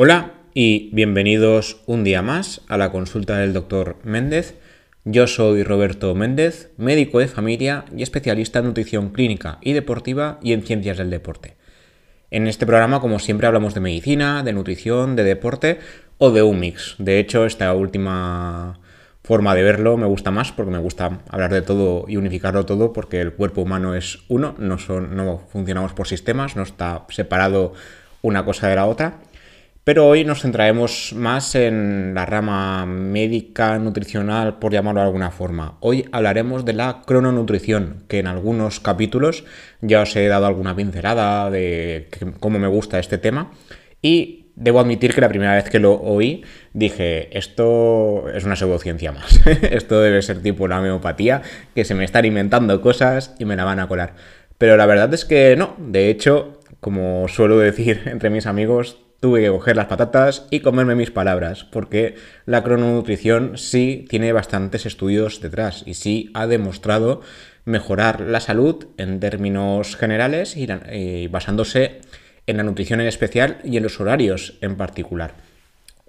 Hola y bienvenidos un día más a la consulta del doctor Méndez. Yo soy Roberto Méndez, médico de familia y especialista en nutrición clínica y deportiva y en ciencias del deporte. En este programa, como siempre, hablamos de medicina, de nutrición, de deporte o de un mix. De hecho, esta última forma de verlo me gusta más porque me gusta hablar de todo y unificarlo todo porque el cuerpo humano es uno, no, son, no funcionamos por sistemas, no está separado una cosa de la otra. Pero hoy nos centraremos más en la rama médica, nutricional, por llamarlo de alguna forma. Hoy hablaremos de la crononutrición, que en algunos capítulos ya os he dado alguna pincelada de cómo me gusta este tema. Y debo admitir que la primera vez que lo oí dije, esto es una pseudociencia más. esto debe ser tipo la homeopatía, que se me están inventando cosas y me la van a colar. Pero la verdad es que no. De hecho, como suelo decir entre mis amigos, tuve que coger las patatas y comerme mis palabras, porque la crononutrición sí tiene bastantes estudios detrás y sí ha demostrado mejorar la salud en términos generales y, basándose en la nutrición en especial y en los horarios en particular.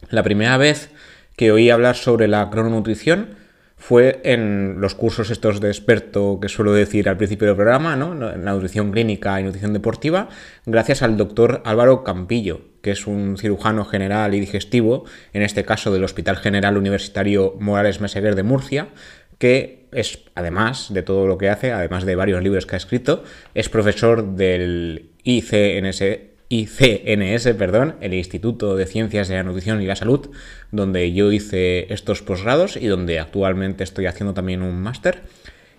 La primera vez que oí hablar sobre la crononutrición fue en los cursos estos de experto que suelo decir al principio del programa, ¿no? la nutrición clínica y nutrición deportiva, gracias al doctor Álvaro Campillo, que es un cirujano general y digestivo, en este caso del Hospital General Universitario Morales Meseguer de Murcia, que es, además de todo lo que hace, además de varios libros que ha escrito, es profesor del ICNS, ICNS, perdón, el Instituto de Ciencias de la Nutrición y la Salud, donde yo hice estos posgrados y donde actualmente estoy haciendo también un máster.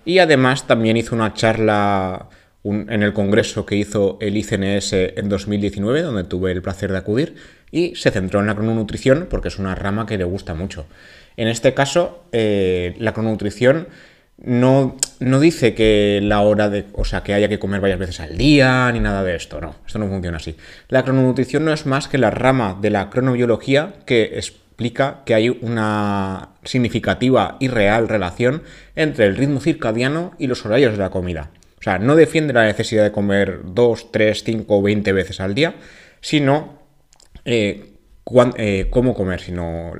Y además también hizo una charla en el congreso que hizo el ICNS en 2019, donde tuve el placer de acudir, y se centró en la crononutrición porque es una rama que le gusta mucho. En este caso, eh, la crononutrición no, no, dice que la hora de. O sea, que haya que comer varias veces al día, ni nada de esto. No, esto no funciona así. La crononutrición no es más que la rama de la cronobiología que explica que hay una significativa y real relación entre el ritmo circadiano y los horarios de la comida. O sea, no defiende la necesidad de comer 2, 3, 5 o 20 veces al día, sino eh, eh, cómo comer, sino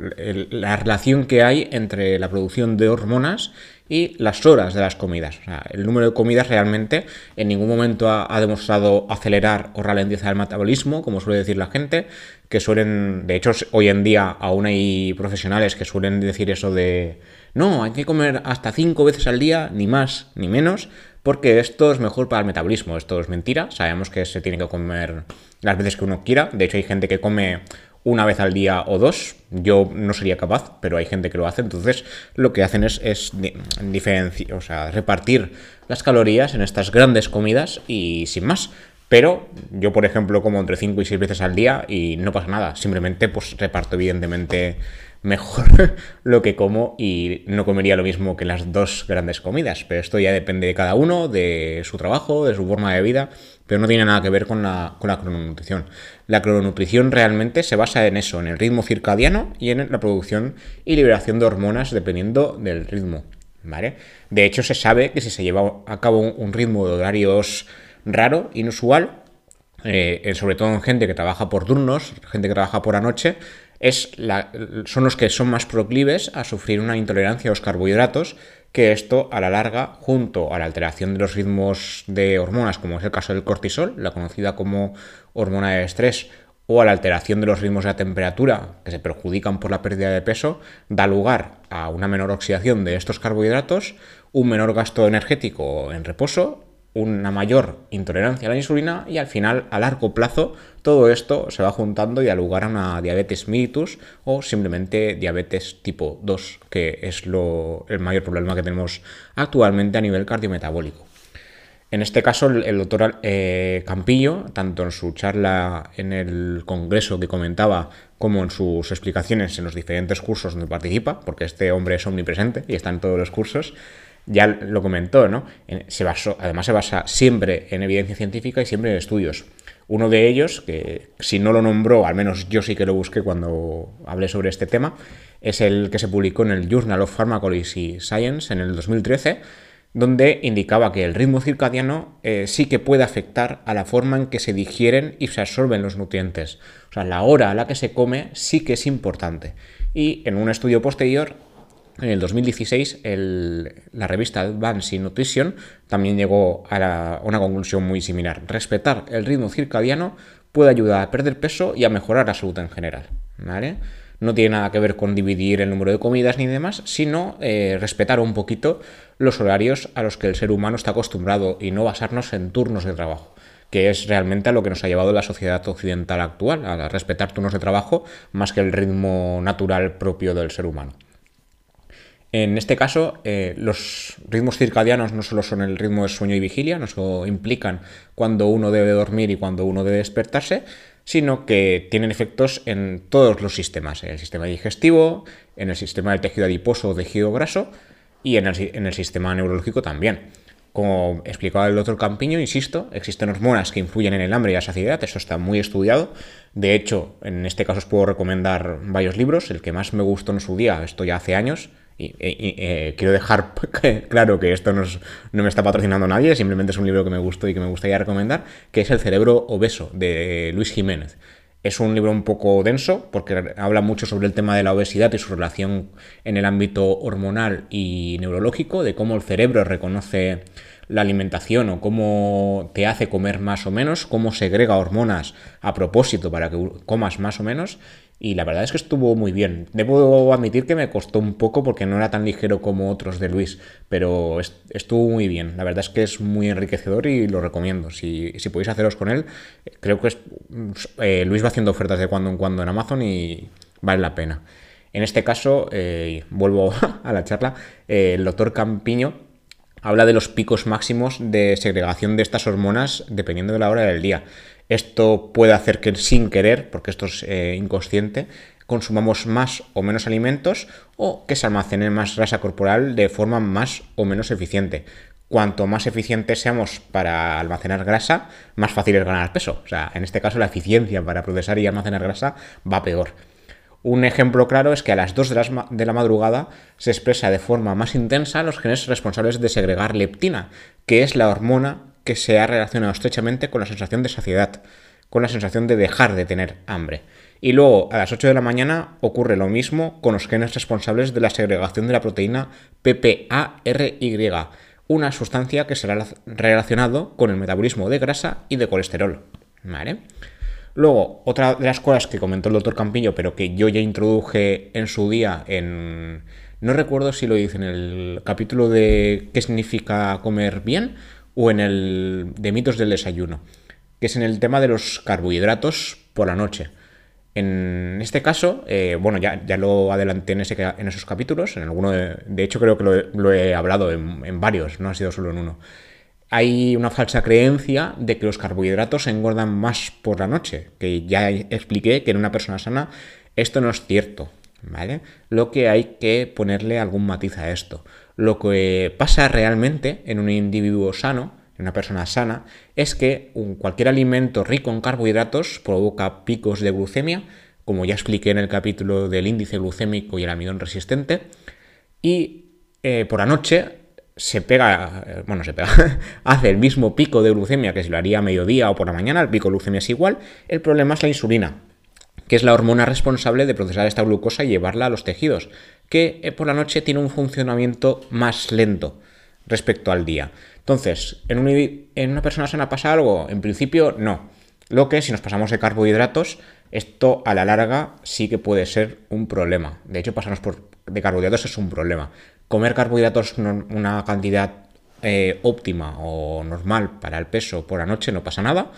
la relación que hay entre la producción de hormonas y las horas de las comidas. O sea, el número de comidas realmente en ningún momento ha, ha, demostrado acelerar o ralentizar el metabolismo, como suele decir la gente, que suelen, de hecho, hoy en día aún hay profesionales que suelen decir eso de, no, hay que comer hasta 5 veces al día, ni más ni menos, porque esto es mejor para el metabolismo. Esto es mentira. Sabemos que se tiene que comer las veces que uno quiera. De hecho, hay gente que come una vez al día o dos. Yo no sería capaz, pero hay gente que lo hace. Entonces, lo que hacen es, es o sea, repartir las calorías en estas grandes comidas y sin más. Pero yo, por ejemplo, como entre 5 y 6 veces al día y no pasa nada. Simplemente, pues reparto, evidentemente, mejor lo que como y no comería lo mismo que las dos grandes comidas. Pero esto ya depende de cada uno, de su trabajo, de su forma de vida, pero no tiene nada que ver con la, con la crononutrición. La crononutrición realmente se basa en eso, en el ritmo circadiano y en la producción y liberación de hormonas dependiendo del ritmo. ¿Vale? De hecho, se sabe que si se lleva a cabo un ritmo de horarios raro, inusual, eh, sobre todo en gente que trabaja por turnos, gente que trabaja por anoche, son los que son más proclives a sufrir una intolerancia a los carbohidratos, que esto a la larga, junto a la alteración de los ritmos de hormonas, como es el caso del cortisol, la conocida como hormona de estrés, o a la alteración de los ritmos de la temperatura, que se perjudican por la pérdida de peso, da lugar a una menor oxidación de estos carbohidratos, un menor gasto energético en reposo una mayor intolerancia a la insulina y al final, a largo plazo, todo esto se va juntando y da lugar a una diabetes mellitus o simplemente diabetes tipo 2, que es lo, el mayor problema que tenemos actualmente a nivel cardiometabólico. En este caso, el, doctor eh, Campillo, tanto en su charla en el congreso que comentaba, como en sus explicaciones en los diferentes cursos donde participa, porque este hombre es omnipresente y está en todos los cursos, ya lo comentó, ¿no? Se basó, además se basa siempre en evidencia científica y siempre en estudios. Uno de ellos, que si no lo nombró, al menos yo sí que lo busqué cuando hablé sobre este tema, es el que se publicó en el Journal of Pharmacology Science en el 2013, donde indicaba que el ritmo circadiano eh, sí que puede afectar a la forma en que se digieren y se absorben los nutrientes. O sea, la hora a la que se come sí que es importante. Y en un estudio posterior, en el 2016, la revista Advanced Nutrition también llegó a, una conclusión muy similar. Respetar el ritmo circadiano puede ayudar a perder peso y a mejorar la salud en general. no tiene nada que ver con dividir el número de comidas ni demás, sino eh, respetar un poquito los horarios a los que el ser humano está acostumbrado y no basarnos en turnos de trabajo que es realmente a lo que nos ha llevado la sociedad occidental actual, a respetar turnos de trabajo más que el ritmo natural propio del ser humano. En este caso, eh, los ritmos circadianos no solo son el ritmo de sueño y vigilia, no solo implican cuando uno debe dormir y cuando uno debe despertarse, sino que tienen efectos en todos los sistemas, en el sistema digestivo, en el sistema del tejido adiposo o tejido graso y en el, sistema neurológico también. Como explicaba el doctor Campiño, insisto, existen hormonas que influyen en el hambre y la saciedad, eso está muy estudiado. De hecho, en este caso os puedo recomendar varios libros. El que más me gustó en su día, esto ya hace años, y, eh, quiero dejar claro que esto no, me está patrocinando nadie, simplemente es un libro que me gustó y que me gustaría recomendar, que es El cerebro obeso de Luis Jiménez. Es un libro un poco denso porque habla mucho sobre el tema de la obesidad y su relación en el ámbito hormonal y neurológico, de cómo el cerebro reconoce la alimentación o cómo te hace comer más o menos, cómo segrega hormonas a propósito para que comas más o menos y la verdad es que estuvo muy bien. Debo admitir que me costó un poco porque no era tan ligero como otros de Luis, pero estuvo muy bien. La verdad es que es muy enriquecedor y lo recomiendo. Si, podéis haceros con él, creo que es, eh, Luis va haciendo ofertas de cuando en cuando en Amazon y vale la pena. En este caso, eh, vuelvo a la charla, eh, el doctor Campiño habla de los picos máximos de segregación de estas hormonas dependiendo de la hora del día. Esto puede hacer que sin querer, porque esto es eh, inconsciente, consumamos más o menos alimentos o que se almacene más grasa corporal de forma más o menos eficiente. Cuanto más eficientes seamos para almacenar grasa, más fácil es ganar peso. O sea, en este caso la eficiencia para procesar y almacenar grasa va peor. Un ejemplo claro es que a las 2 de, la madrugada se expresa de forma más intensa los genes responsables de segregar leptina, que es la hormona que se ha relacionado estrechamente con la sensación de saciedad, con la sensación de dejar de tener hambre. Y luego, a las 8 de la mañana, ocurre lo mismo con los genes responsables de la segregación de la proteína PPARY, una sustancia que será relacionado con el metabolismo de grasa y de colesterol. ¿Vale? Luego, otra de las cosas que comentó el doctor Campillo, pero que yo ya introduje en su día en... No recuerdo si lo hice en el capítulo de qué significa comer bien o en el de mitos del desayuno, que es en el tema de los carbohidratos por la noche. En este caso, eh, bueno, ya, ya, lo adelanté en, en, esos capítulos, en alguno de, hecho creo que lo, he hablado en, varios, no ha sido solo en uno. Hay una falsa creencia de que los carbohidratos engordan más por la noche, que ya expliqué que en una persona sana esto no es cierto, ¿vale? Lo que hay que ponerle algún matiz a esto. Lo que pasa realmente en un individuo sano, en una persona sana, es que cualquier alimento rico en carbohidratos provoca picos de glucemia, como ya expliqué en el capítulo del índice glucémico y el almidón resistente, y eh, por la noche se pega, eh, bueno, se pega, hace el mismo pico de glucemia que si lo haría a mediodía o por la mañana, el pico de glucemia es igual, el problema es la insulina, que es la hormona responsable de procesar esta glucosa y llevarla a los tejidos que eh, por la noche tiene un funcionamiento más lento respecto al día. Entonces, ¿en, ¿en una persona sana pasa algo? En principio, no. Lo que si nos pasamos de carbohidratos, esto a la larga sí que puede ser un problema. De hecho, pasarnos por, de carbohidratos es un problema. Comer carbohidratos una cantidad eh, óptima o normal para el peso por la noche no pasa nada,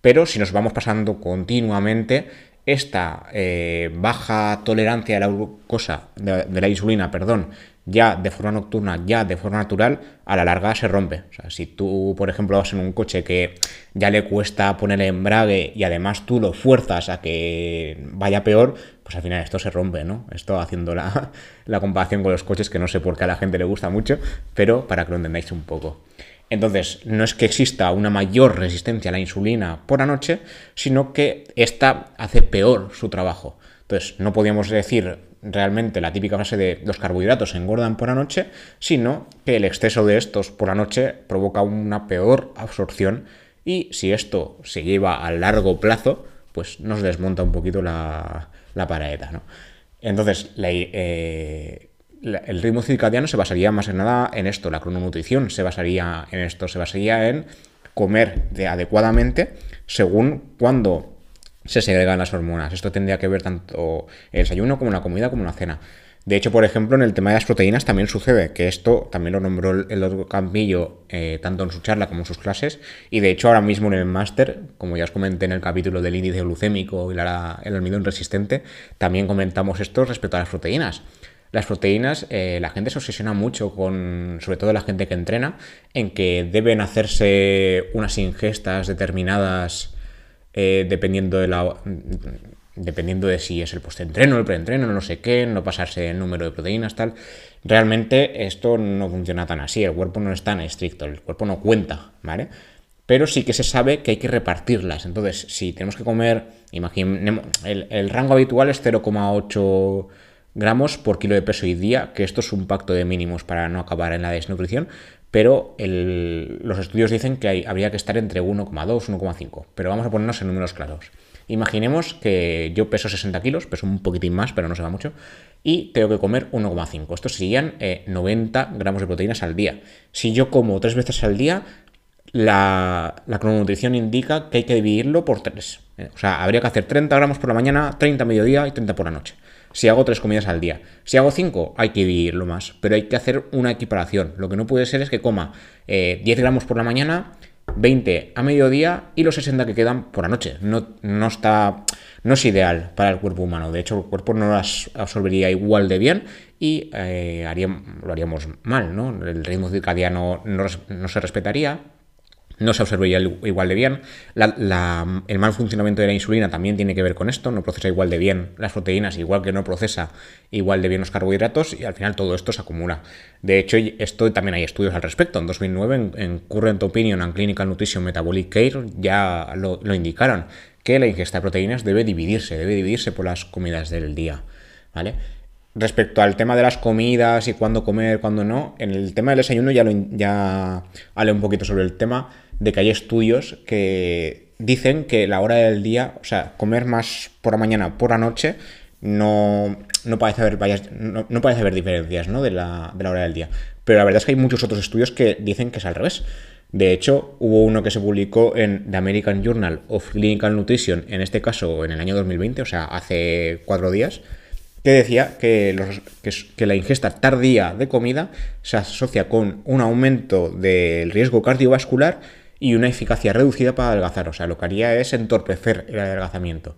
pero si nos vamos pasando continuamente, esta eh, baja tolerancia a la glucosa, de, la insulina, perdón, ya de forma nocturna, ya de forma natural, a la larga se rompe. O sea, si tú, por ejemplo, vas en un coche que ya le cuesta poner el embrague y además tú lo fuerzas a que vaya peor, pues al final esto se rompe, ¿no? Esto haciendo la, la comparación con los coches, que no sé por qué a la gente le gusta mucho, pero para que lo entendáis un poco. Entonces, no es que exista una mayor resistencia a la insulina por la noche, sino que esta hace peor su trabajo. Entonces, no podíamos decir realmente la típica frase de los carbohidratos engordan por la noche, sino que el exceso de estos por la noche provoca una peor absorción y si esto se lleva a largo plazo, pues nos desmonta un poquito la, la paraeta, ¿no? Entonces, eh, el ritmo circadiano se basaría más en nada en esto, la crononutrición se basaría en esto, se basaría en comer de adecuadamente según cuando se segregan las hormonas. Esto tendría que ver tanto el desayuno como la comida como la cena. De hecho, por ejemplo, en el tema de las proteínas también sucede, que esto también lo nombró el otro Campillo eh, tanto en su charla como en sus clases, y de hecho ahora mismo en el máster, como ya os comenté en el capítulo del índice glucémico y el almidón resistente, también comentamos esto respecto a las proteínas. Las proteínas, eh, la gente se obsesiona mucho con, sobre todo la gente que entrena, en que deben hacerse unas ingestas determinadas eh, dependiendo de la dependiendo de si es el post-entreno, el pre-entreno, no sé qué, no pasarse el número de proteínas, tal. Realmente esto no funciona tan así, el cuerpo no es tan estricto, el cuerpo no cuenta, ¿vale? Pero sí que se sabe que hay que repartirlas. Entonces, si tenemos que comer, imaginemos, el, rango habitual es 0,8 gramos por kilo de peso y día, que esto es un pacto de mínimos para no acabar en la desnutrición, pero los estudios dicen que habría que estar entre 1,2 y 1,5. Pero vamos a ponernos en números claros. Imaginemos que yo peso 60 kilos, peso un poquitín más, pero no se va mucho, y tengo que comer 1,5. Estos serían 90 eh, gramos de proteínas al día. Si yo como tres veces al día, la, la crononutrición indica que hay que dividirlo por 3. Eh, o sea, habría que hacer 30 gramos por la mañana, 30 a mediodía y 30 por la noche. Si hago tres comidas al día. Si hago 5, hay que dividirlo más. Pero hay que hacer una equiparación. Lo que no puede ser es que coma 10 eh, gramos por la mañana 20 a mediodía y los 60 que quedan por la noche. No, no, está, no es ideal para el cuerpo humano. De hecho, el cuerpo no las absorbería igual de bien y eh, lo haríamos mal, ¿no? El ritmo circadiano no, no se respetaría no se absorbería igual de bien. el mal funcionamiento de la insulina también tiene que ver con esto, no procesa igual de bien las proteínas, igual que no procesa igual de bien los carbohidratos, y al final todo esto se acumula. De hecho, esto también hay estudios al respecto. En 2009, en, Current Opinion and Clinical Nutrition Metabolic Care, ya lo, indicaron, que la ingesta de proteínas debe dividirse, debe dividirse por las comidas del día. ¿Vale? Respecto al tema de las comidas y cuándo comer, cuándo no, en el tema del desayuno ya, lo, ya hablé un poquito sobre el tema de que hay estudios que dicen que la hora del día, o sea, comer más por la mañana, por la noche, no, no, parece, haber, no, parece haber diferencias ¿no? de, la, de la hora del día. Pero la verdad es que hay muchos otros estudios que dicen que es al revés. De hecho, hubo uno que se publicó en The American Journal of Clinical Nutrition, en este caso en el año 2020, o sea, hace cuatro días, que decía que, que, la ingesta tardía de comida se asocia con un aumento del riesgo cardiovascular y una eficacia reducida para adelgazar. O sea, lo que haría es entorpecer el adelgazamiento.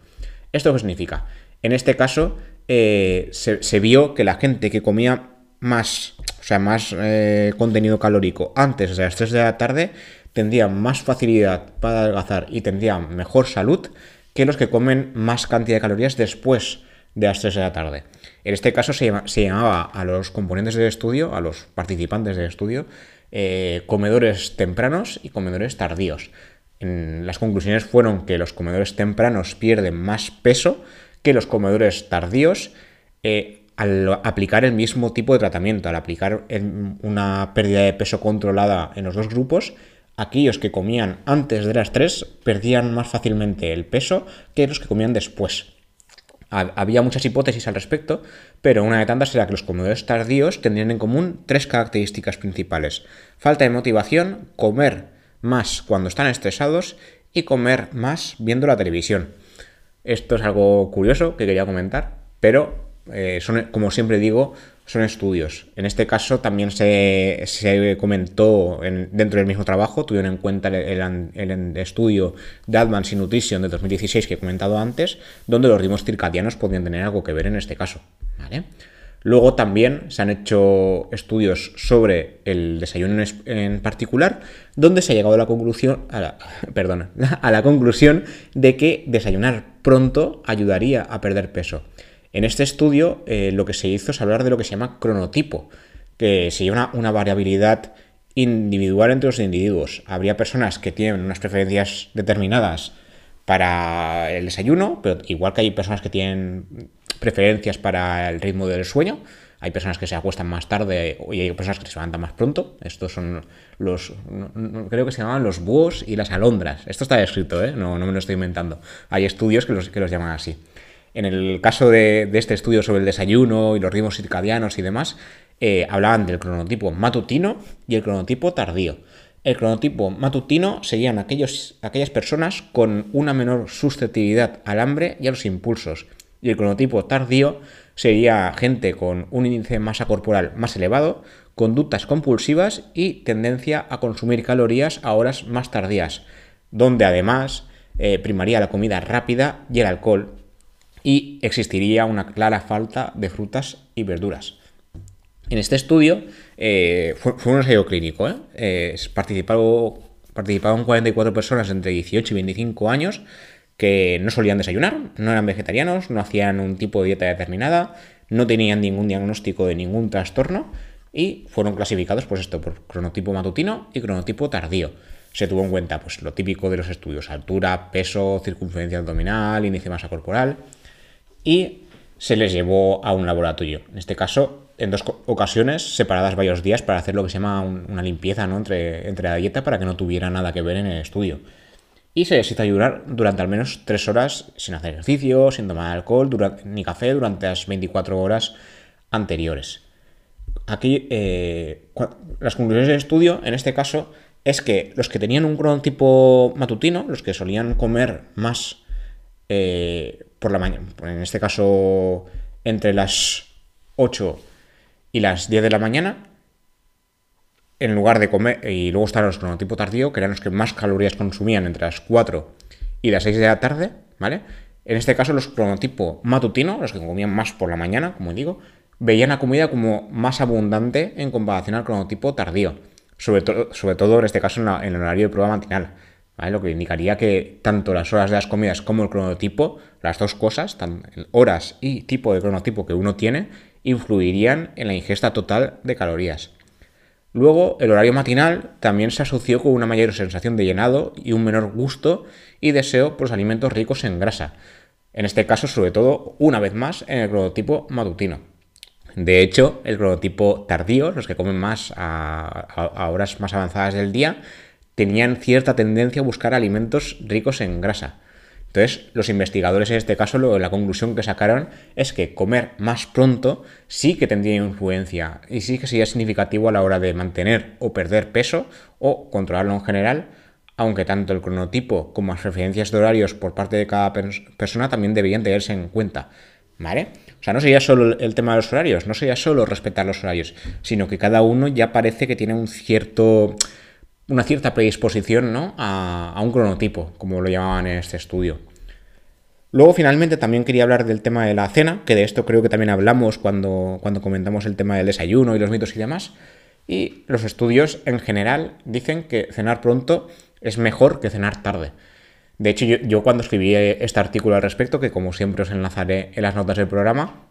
¿Esto qué significa? En este caso, eh, se, vio que la gente que comía más, o sea, más eh, contenido calórico antes de las 3 de la tarde tendría más facilidad para adelgazar y tendría mejor salud que los que comen más cantidad de calorías después de las 3 de la tarde. En este caso se, llamaba a los componentes del estudio, a los participantes del estudio, eh, comedores tempranos y comedores tardíos. las conclusiones fueron que los comedores tempranos pierden más peso que los comedores tardíos eh, al aplicar el mismo tipo de tratamiento, al aplicar una pérdida de peso controlada en los dos grupos, aquellos que comían antes de las 3 perdían más fácilmente el peso que los que comían después. Había muchas hipótesis al respecto, pero una de tantas era que los comedores tardíos tendrían en común tres características principales. Falta de motivación, comer más cuando están estresados y comer más viendo la televisión. Esto es algo curioso que quería comentar, pero eh, son, como siempre digo, son estudios. En este caso también se, comentó dentro del mismo trabajo, tuvieron en cuenta el, estudio de Advanced Nutrition de 2016 que he comentado antes, donde los ritmos circadianos podrían tener algo que ver en este caso. Luego también se han hecho estudios sobre el desayuno en particular, donde se ha llegado a la conclusión, a la, a la conclusión de que desayunar pronto ayudaría a perder peso. En este estudio eh, lo que se hizo es hablar de lo que se llama cronotipo, que sería una, variabilidad individual entre los individuos. Habría personas que tienen unas preferencias determinadas para el desayuno, pero igual que hay personas que tienen preferencias para el ritmo del sueño. Hay personas que se acuestan más tarde y hay personas que se levantan más pronto. Estos son los. creo que se llaman los búhos y las alondras. Esto está escrito, ¿eh? no, no me lo estoy inventando. Hay estudios que los, que los llaman así. En el caso de, este estudio sobre el desayuno y los ritmos circadianos y demás, eh, hablaban del cronotipo matutino y el cronotipo tardío. El cronotipo matutino serían aquellos, aquellas personas con una menor susceptibilidad al hambre y a los impulsos. Y el cronotipo tardío sería gente con un índice de masa corporal más elevado, conductas compulsivas y tendencia a consumir calorías a horas más tardías, donde además eh, primaría la comida rápida y el alcohol, y existiría una clara falta de frutas y verduras. En este estudio eh, fue, un ensayo clínico. ¿eh? participaron, participaron 44 personas entre 18 y 25 años que no solían desayunar, no eran vegetarianos, no hacían un tipo de dieta determinada, no tenían ningún diagnóstico de ningún trastorno y fueron clasificados pues esto por cronotipo matutino y cronotipo tardío. Se tuvo en cuenta pues lo típico de los estudios, altura, peso, circunferencia abdominal, índice de masa corporal y se les llevó a un laboratorio. En este caso, en dos ocasiones, separadas varios días, para hacer lo que se llama una limpieza ¿no? entre, entre la dieta para que no tuviera nada que ver en el estudio. Y se les hizo ayudar durante al menos tres horas sin hacer ejercicio, sin tomar alcohol ni café durante las 24 horas anteriores. Aquí, eh, las conclusiones del estudio, en este caso, es que los que tenían un cronotipo matutino, los que solían comer más eh, por la mañana, en este caso entre las 8 y las 10 de la mañana, en lugar de comer, y luego están los cronotipo tardío, que eran los que más calorías consumían entre las 4 y las 6 de la tarde, ¿vale? En este caso los cronotipo matutino, los que comían más por la mañana, como digo, veían la comida como más abundante en comparación al cronotipo tardío, sobre, sobre todo en este caso en, el horario de prueba matinal. Lo que indicaría que tanto las horas de las comidas como el cronotipo, las dos cosas, horas y tipo de cronotipo que uno tiene, influirían en la ingesta total de calorías. Luego, el horario matinal también se asoció con una mayor sensación de llenado y un menor gusto y deseo por los alimentos ricos en grasa. En este caso, sobre todo, una vez más, en el cronotipo matutino. De hecho, el cronotipo tardío, los que comen más a horas más avanzadas del día, tenían cierta tendencia a buscar alimentos ricos en grasa. Entonces, los investigadores en este caso, la conclusión que sacaron es que comer más pronto sí que tendría influencia y sí que sería significativo a la hora de mantener o perder peso o controlarlo en general, aunque tanto el cronotipo como las referencias de horarios por parte de cada persona también deberían tenerse en cuenta. ¿Vale? O sea, no sería solo el tema de los horarios, no sería solo respetar los horarios, sino que cada uno ya parece que tiene un cierto una cierta predisposición ¿no? a, un cronotipo, como lo llamaban en este estudio. Luego, finalmente, también quería hablar del tema de la cena, que de esto creo que también hablamos cuando, cuando comentamos el tema del desayuno y los mitos y demás. Y los estudios en general dicen que cenar pronto es mejor que cenar tarde. De hecho, yo, yo, cuando escribí este artículo al respecto, que como siempre os enlazaré en las notas del programa,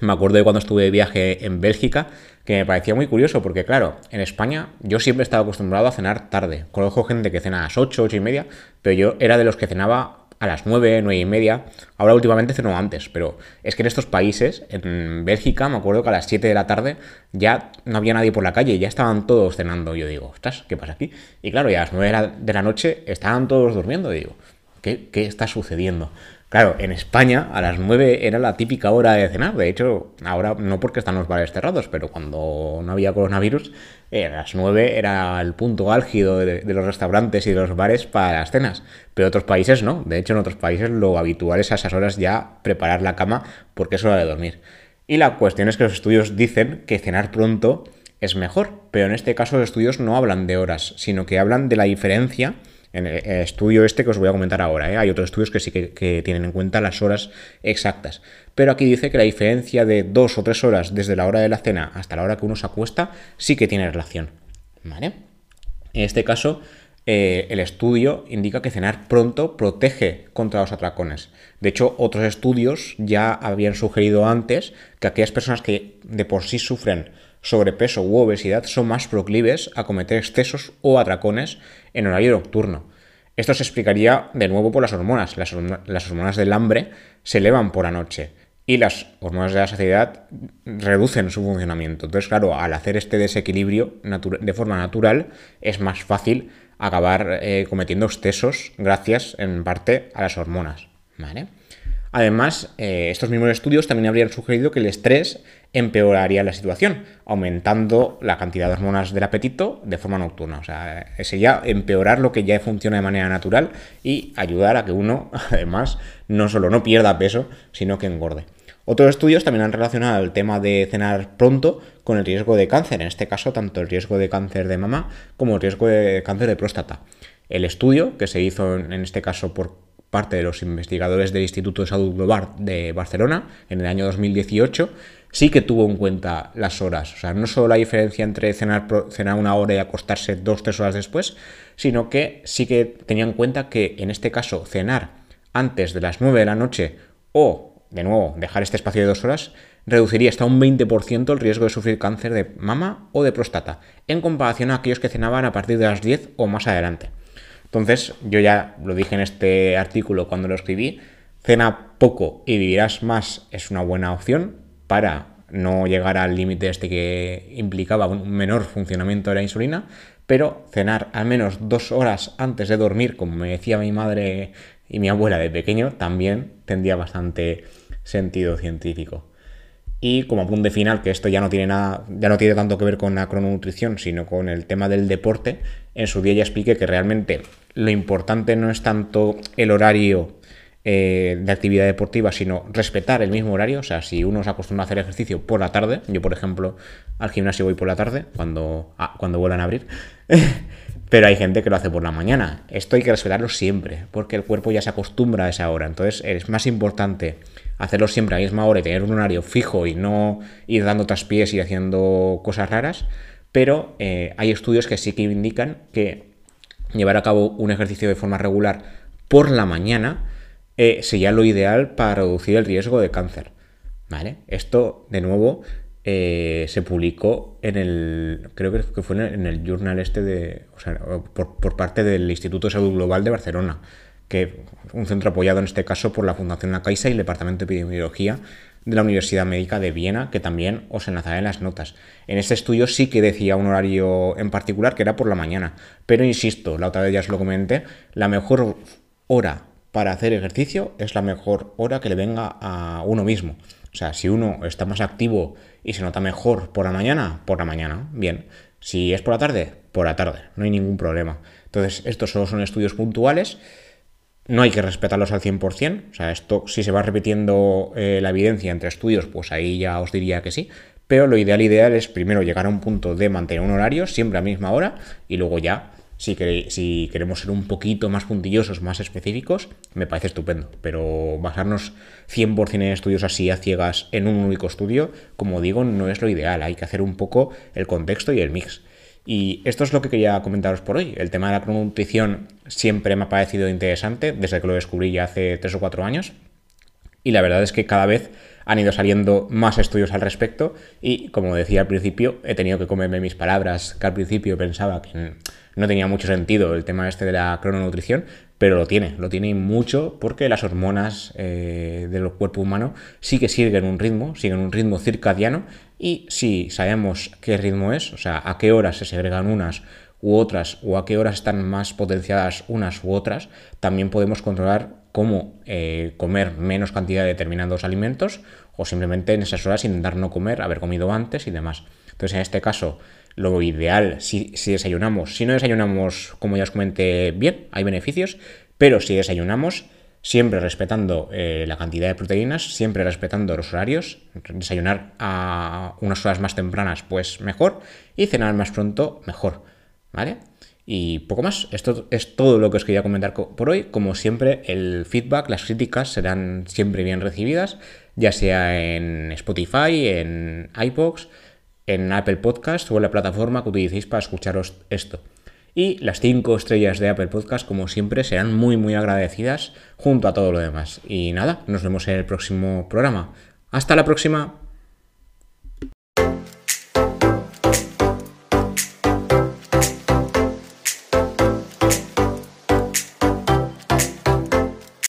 me acuerdo de cuando estuve de viaje en Bélgica, que me parecía muy curioso, porque claro, en España yo siempre he estado acostumbrado a cenar tarde. Conozco gente que cena a las 8, 8 y media, pero yo era de los que cenaba a las 9, 9 y media. Ahora últimamente ceno antes, pero es que en estos países, en Bélgica, me acuerdo que a las 7 de la tarde ya no había nadie por la calle, ya estaban todos cenando. Yo digo, ostras, ¿qué pasa aquí? Y claro, ya a las 9 de la, noche estaban todos durmiendo. Digo, ¿qué, qué está sucediendo? Claro, en España a las 9 era la típica hora de cenar. De hecho, ahora no porque están los bares cerrados, pero cuando no había coronavirus, eh, a las 9 era el punto álgido de, los restaurantes y de los bares para las cenas. Pero otros países no. De hecho, en otros países lo habitual es a esas horas ya preparar la cama porque es hora de dormir. Y la cuestión es que los estudios dicen que cenar pronto es mejor, pero en este caso los estudios no hablan de horas, sino que hablan de la diferencia en el estudio este que os voy a comentar ahora, ¿eh? hay otros estudios que sí que, tienen en cuenta las horas exactas. Pero aquí dice que la diferencia de dos o tres horas desde la hora de la cena hasta la hora que uno se acuesta sí que tiene relación. En este caso, eh, el estudio indica que cenar pronto protege contra los atracones. De hecho, otros estudios ya habían sugerido antes que aquellas personas que de por sí sufren sobrepeso u obesidad son más proclives a cometer excesos o atracones en horario nocturno. Esto se explicaría de nuevo por las hormonas. Las, hormonas del hambre se elevan por la noche y las hormonas de la saciedad reducen su funcionamiento. Entonces, claro, al hacer este desequilibrio de forma natural, es más fácil acabar eh, cometiendo excesos gracias en parte a las hormonas. Además, eh, estos mismos estudios también habrían sugerido que el estrés empeoraría la situación, aumentando la cantidad de hormonas del apetito de forma nocturna. O sea, empeorar lo que ya funciona de manera natural y ayudar a que uno, además, no solo no pierda peso, sino que engorde. Otros estudios también han relacionado el tema de cenar pronto con el riesgo de cáncer, en este caso tanto el riesgo de cáncer de mama como el riesgo de cáncer de próstata. El estudio, que se hizo en este caso por parte de los investigadores del Instituto de Salud Global de Barcelona en el año 2018, sí que tuvo en cuenta las horas. O sea, no solo la diferencia entre cenar, cenar una hora y acostarse dos, tres horas después, sino que sí que tenía en cuenta que en este caso cenar antes de las 9 de la noche o, de nuevo, dejar este espacio de dos horas reduciría hasta un 20% el riesgo de sufrir cáncer de mama o de próstata, en comparación a aquellos que cenaban a partir de las 10 o más adelante. Entonces, yo ya lo dije en este artículo cuando lo escribí, cena poco y vivirás más es una buena opción para no llegar al límite este que implicaba un menor funcionamiento de la insulina, pero cenar al menos dos horas antes de dormir, como me decía mi madre y mi abuela de pequeño, también tendría bastante sentido científico. Y como apunte final, que esto ya no tiene nada, ya no tiene tanto que ver con la crononutrición, sino con el tema del deporte, en su día ya expliqué que realmente lo importante no es tanto el horario eh, de actividad deportiva, sino respetar el mismo horario. O sea, si uno se acostumbra a hacer ejercicio por la tarde, yo por ejemplo al gimnasio voy por la tarde, cuando, ah, cuando vuelvan a abrir, pero hay gente que lo hace por la mañana. Esto hay que respetarlo siempre, porque el cuerpo ya se acostumbra a esa hora. Entonces es más importante hacerlo siempre a la misma hora y tener un horario fijo y no ir dando traspiés y haciendo cosas raras, pero eh, hay estudios que sí que indican que llevar a cabo un ejercicio de forma regular por la mañana eh, sería lo ideal para reducir el riesgo de cáncer. ¿Vale? Esto, de nuevo, eh, se publicó en el, creo que fue en el, journal este de, por, parte del Instituto de Salud Global de Barcelona que un centro apoyado en este caso por la Fundación La Caixa y el Departamento de Epidemiología de la Universidad Médica de Viena, que también os enlazaré en las notas. En este estudio sí que decía un horario en particular que era por la mañana, pero insisto, la otra vez ya os lo comenté, la mejor hora para hacer ejercicio es la mejor hora que le venga a uno mismo. O sea, si uno está más activo y se nota mejor por la mañana, por la mañana, bien. Si es por la tarde, por la tarde, no hay ningún problema. Entonces, estos solo son estudios puntuales no hay que respetarlos al 100%, o sea, esto si se va repitiendo eh, la evidencia entre estudios, pues ahí ya os diría que sí, pero lo ideal ideal es primero llegar a un punto de mantener un horario siempre a misma hora y luego ya, si, si queremos ser un poquito más puntillosos, más específicos, me parece estupendo, pero basarnos 100% en estudios así a ciegas en un único estudio, como digo, no es lo ideal, hay que hacer un poco el contexto y el mix. Y esto es lo que quería comentaros por hoy. El tema de la crononutrición siempre me ha parecido interesante desde que lo descubrí ya hace tres o cuatro años. Y la verdad es que cada vez han ido saliendo más estudios al respecto y como decía al principio, he tenido que comerme mis palabras, que al principio pensaba que no tenía mucho sentido el tema este de la crononutrición, pero lo tiene, lo tiene mucho porque las hormonas eh, del cuerpo humano sí que siguen un ritmo, siguen un ritmo circadiano y si sabemos qué ritmo es, o sea, a qué horas se segregan unas u otras o a qué horas están más potenciadas unas u otras, también podemos controlar cómo eh, comer menos cantidad de determinados alimentos o simplemente en esas horas intentar no comer, haber comido antes y demás. Entonces, en este caso, lo ideal, si, desayunamos, si no desayunamos, como ya os comenté, bien, hay beneficios, pero si desayunamos, siempre respetando eh, la cantidad de proteínas, siempre respetando los horarios, desayunar a unas horas más tempranas, pues mejor, y cenar más pronto, mejor, ¿vale? Y poco más, esto es todo lo que os quería comentar por hoy. Como siempre, el feedback, las críticas serán siempre bien recibidas, ya sea en Spotify, en iPods, en Apple Podcast o en la plataforma que utilicéis para escucharos esto. Y las 5 estrellas de Apple Podcast, como siempre, serán muy muy agradecidas junto a todo lo demás. Y nada, nos vemos en el próximo programa. Hasta la próxima.